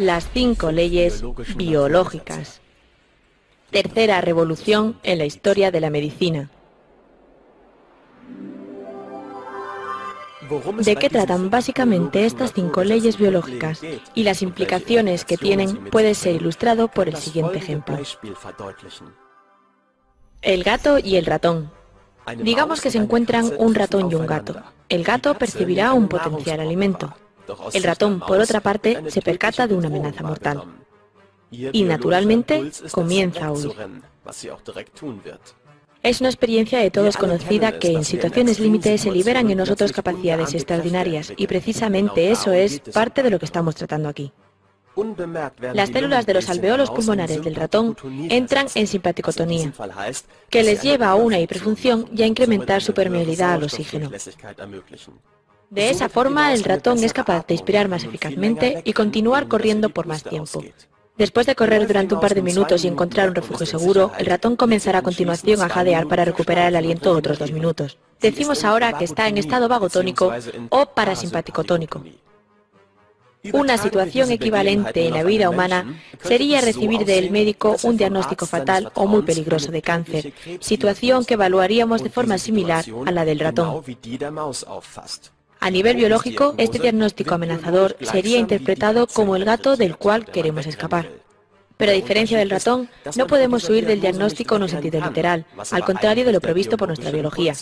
Las cinco leyes biológicas. Tercera revolución en la historia de la medicina. ¿De qué tratan básicamente estas cinco leyes biológicas y las implicaciones que tienen puede ser ilustrado por el siguiente ejemplo? El gato y el ratón. Digamos que se encuentran un ratón y un gato. El gato percibirá un potencial alimento. El ratón, por otra parte, se percata de una amenaza mortal. Y naturalmente comienza a huir. Es una experiencia de todos conocida que en situaciones límite se liberan en nosotros capacidades extraordinarias y precisamente eso es parte de lo que estamos tratando aquí. Las células de los alveolos pulmonares del ratón entran en simpaticotonía, que les lleva a una hiperfunción y a incrementar su permeabilidad al oxígeno. De esa forma, el ratón es capaz de inspirar más eficazmente y continuar corriendo por más tiempo. Después de correr durante un par de minutos y encontrar un refugio seguro, el ratón comenzará a continuación a jadear para recuperar el aliento otros dos minutos. Decimos ahora que está en estado vagotónico o parasimpático tónico. Una situación equivalente en la vida humana sería recibir del médico un diagnóstico fatal o muy peligroso de cáncer, situación que evaluaríamos de forma similar a la del ratón. A nivel biológico, este diagnóstico amenazador sería interpretado como el gato del cual queremos escapar. Pero a diferencia del ratón, no podemos huir del diagnóstico en un sentido literal, al contrario de lo previsto por nuestra biología.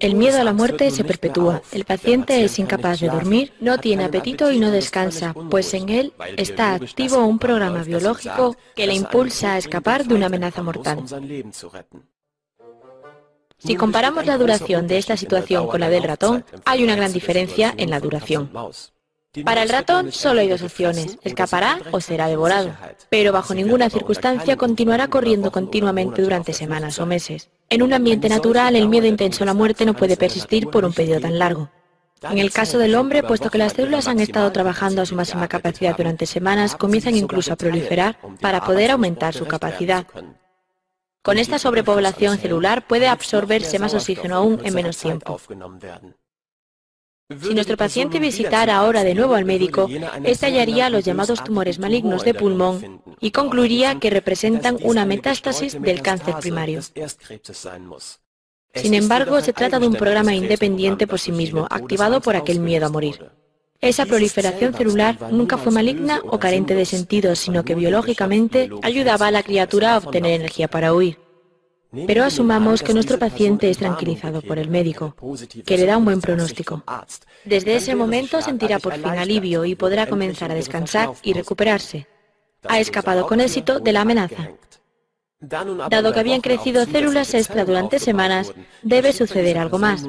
El miedo a la muerte se perpetúa. El paciente es incapaz de dormir, no tiene apetito y no descansa, pues en él está activo un programa biológico que le impulsa a escapar de una amenaza mortal. Si comparamos la duración de esta situación con la del ratón, hay una gran diferencia en la duración. Para el ratón solo hay dos opciones, escapará o será devorado, pero bajo ninguna circunstancia continuará corriendo continuamente durante semanas o meses. En un ambiente natural, el miedo intenso a la muerte no puede persistir por un periodo tan largo. En el caso del hombre, puesto que las células han estado trabajando a su máxima capacidad durante semanas, comienzan incluso a proliferar para poder aumentar su capacidad. Con esta sobrepoblación celular puede absorberse más oxígeno aún en menos tiempo. Si nuestro paciente visitara ahora de nuevo al médico, estallaría los llamados tumores malignos de pulmón y concluiría que representan una metástasis del cáncer primario. Sin embargo, se trata de un programa independiente por sí mismo, activado por aquel miedo a morir. Esa proliferación celular nunca fue maligna o carente de sentido, sino que biológicamente ayudaba a la criatura a obtener energía para huir. Pero asumamos que nuestro paciente es tranquilizado por el médico, que le da un buen pronóstico. Desde ese momento sentirá por fin alivio y podrá comenzar a descansar y recuperarse. Ha escapado con éxito de la amenaza. Dado que habían crecido células extra durante semanas, debe suceder algo más.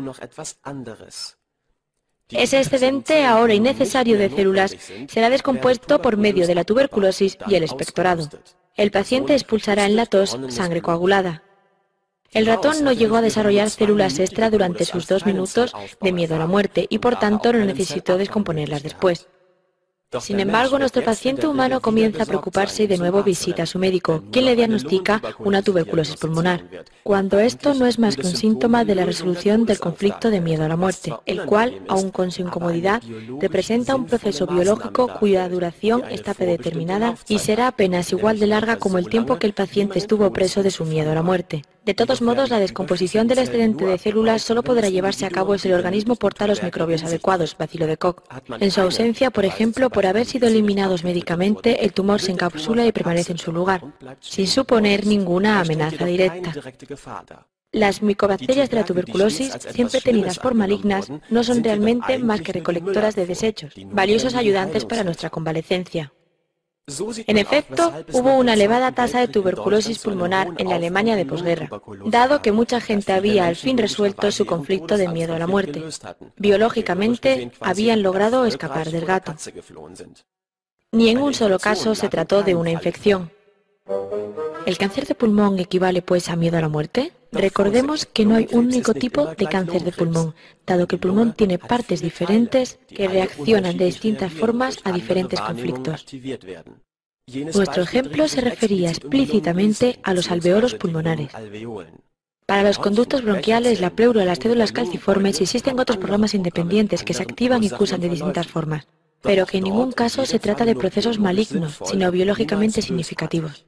Ese excedente ahora innecesario de células será descompuesto por medio de la tuberculosis y el expectorado. El paciente expulsará en la tos sangre coagulada. El ratón no llegó a desarrollar células extra durante sus dos minutos de miedo a la muerte y por tanto no necesitó descomponerlas después. Sin embargo, nuestro paciente humano comienza a preocuparse y de nuevo visita a su médico, quien le diagnostica una tuberculosis pulmonar, cuando esto no es más que un síntoma de la resolución del conflicto de miedo a la muerte, el cual, aun con su incomodidad, representa un proceso biológico cuya duración está predeterminada y será apenas igual de larga como el tiempo que el paciente estuvo preso de su miedo a la muerte. De todos modos, la descomposición del excedente de células solo podrá llevarse a cabo si el organismo porta los microbios adecuados, bacilo de Koch. En su ausencia, por ejemplo, por haber sido eliminados médicamente, el tumor se encapsula y permanece en su lugar, sin suponer ninguna amenaza directa. Las micobacterias de la tuberculosis, siempre tenidas por malignas, no son realmente más que recolectoras de desechos, valiosos ayudantes para nuestra convalecencia. En efecto, hubo una elevada tasa de tuberculosis pulmonar en la Alemania de posguerra, dado que mucha gente había al fin resuelto su conflicto de miedo a la muerte. Biológicamente, habían logrado escapar del gato. Ni en un solo caso se trató de una infección. ¿El cáncer de pulmón equivale pues a miedo a la muerte? Recordemos que no hay un único tipo de cáncer de pulmón, dado que el pulmón tiene partes diferentes que reaccionan de distintas formas a diferentes conflictos. Nuestro ejemplo se refería explícitamente a los alveolos pulmonares. Para los conductos bronquiales, la pleura y las células calciformes existen otros programas independientes que se activan y cursan de distintas formas, pero que en ningún caso se trata de procesos malignos, sino biológicamente significativos.